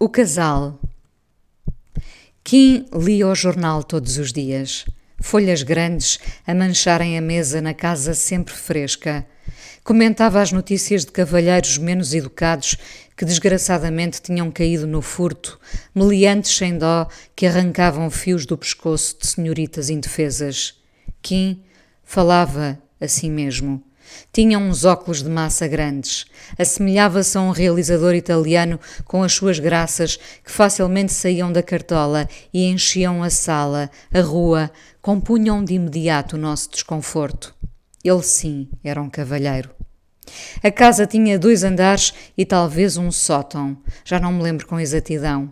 O casal. Kim lia o jornal todos os dias. Folhas grandes a mancharem a mesa na casa sempre fresca. Comentava as notícias de cavalheiros menos educados que desgraçadamente tinham caído no furto, meliantes sem dó que arrancavam fios do pescoço de senhoritas indefesas. Kim falava assim mesmo. Tinha uns óculos de massa grandes. Assemelhava-se a um realizador italiano com as suas graças que facilmente saíam da cartola e enchiam a sala, a rua, compunham de imediato o nosso desconforto. Ele sim era um cavalheiro. A casa tinha dois andares e talvez um sótão, já não me lembro com exatidão.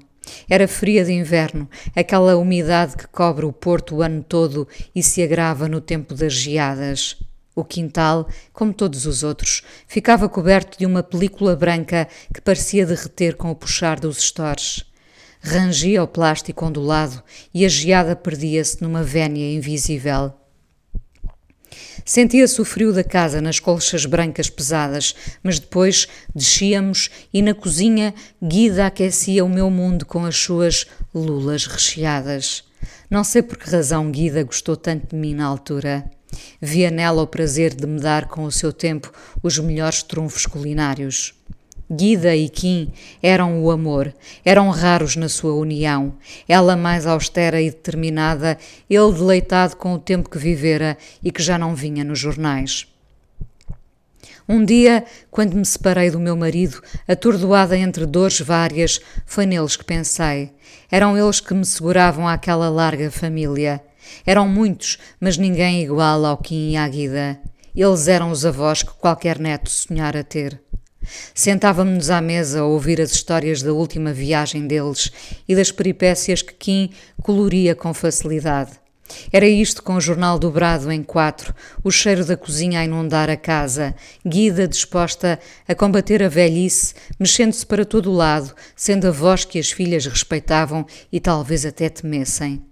Era fria de inverno, aquela umidade que cobre o porto o ano todo e se agrava no tempo das geadas. O quintal, como todos os outros, ficava coberto de uma película branca que parecia derreter com o puxar dos estores. Rangia o plástico ondulado e a geada perdia-se numa vénia invisível. Sentia-se o frio da casa nas colchas brancas pesadas, mas depois descíamos e na cozinha Guida aquecia o meu mundo com as suas lulas recheadas. Não sei por que razão Guida gostou tanto de mim na altura. Via nela o prazer de me dar com o seu tempo os melhores trunfos culinários. Guida e Kim eram o amor, eram raros na sua união. Ela mais austera e determinada, ele deleitado com o tempo que vivera e que já não vinha nos jornais. Um dia, quando me separei do meu marido, atordoada entre dores várias, foi neles que pensei. Eram eles que me seguravam àquela larga família. Eram muitos, mas ninguém igual ao Kim e à Guida. Eles eram os avós que qualquer neto sonhara ter. Sentávamos-nos à mesa a ouvir as histórias da última viagem deles e das peripécias que Kim coloria com facilidade. Era isto com o jornal dobrado em quatro, o cheiro da cozinha a inundar a casa, Guida disposta a combater a velhice, mexendo-se para todo o lado, sendo a voz que as filhas respeitavam e talvez até temessem.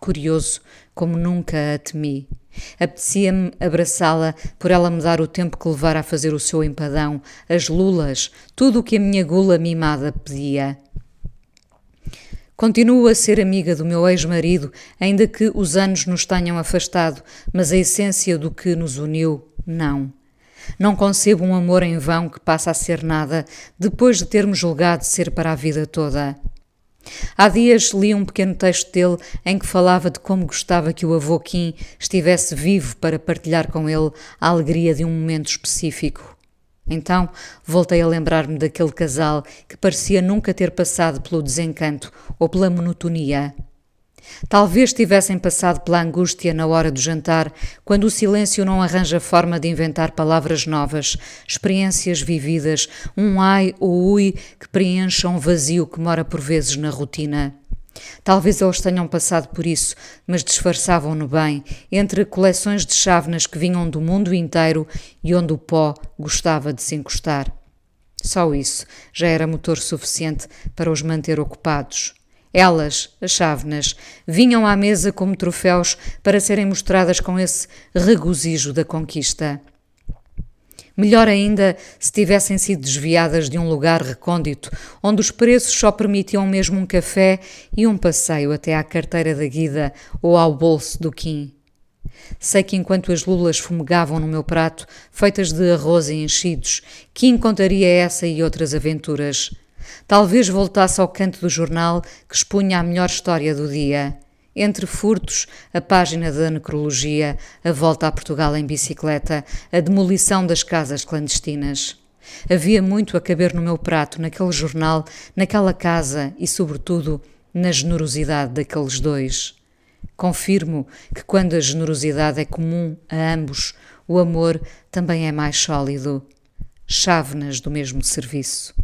Curioso, como nunca a temi. Apetecia-me abraçá-la por ela me dar o tempo que levara a fazer o seu empadão, as lulas, tudo o que a minha gula mimada pedia. Continuo a ser amiga do meu ex-marido, ainda que os anos nos tenham afastado, mas a essência do que nos uniu, não. Não concebo um amor em vão que passa a ser nada, depois de termos julgado ser para a vida toda. Há dias li um pequeno texto dele em que falava de como gostava que o avô Kim estivesse vivo para partilhar com ele a alegria de um momento específico. Então voltei a lembrar-me daquele casal que parecia nunca ter passado pelo desencanto ou pela monotonia. Talvez tivessem passado pela angústia na hora do jantar, quando o silêncio não arranja forma de inventar palavras novas, experiências vividas, um ai ou ui que preencham o vazio que mora por vezes na rotina. Talvez eles tenham passado por isso, mas disfarçavam-no bem, entre coleções de chávenas que vinham do mundo inteiro e onde o pó gostava de se encostar. Só isso já era motor suficiente para os manter ocupados. Elas, as chávenas, vinham à mesa como troféus para serem mostradas com esse regozijo da conquista. Melhor ainda se tivessem sido desviadas de um lugar recôndito, onde os preços só permitiam mesmo um café e um passeio até à carteira da guida ou ao bolso do Kim. Sei que enquanto as lulas fumegavam no meu prato, feitas de arroz e enchidos, Kim contaria essa e outras aventuras. Talvez voltasse ao canto do jornal que expunha a melhor história do dia. Entre furtos, a página da necrologia, a volta a Portugal em bicicleta, a demolição das casas clandestinas. Havia muito a caber no meu prato, naquele jornal, naquela casa e, sobretudo, na generosidade daqueles dois. Confirmo que quando a generosidade é comum a ambos, o amor também é mais sólido. Chávenas do mesmo serviço.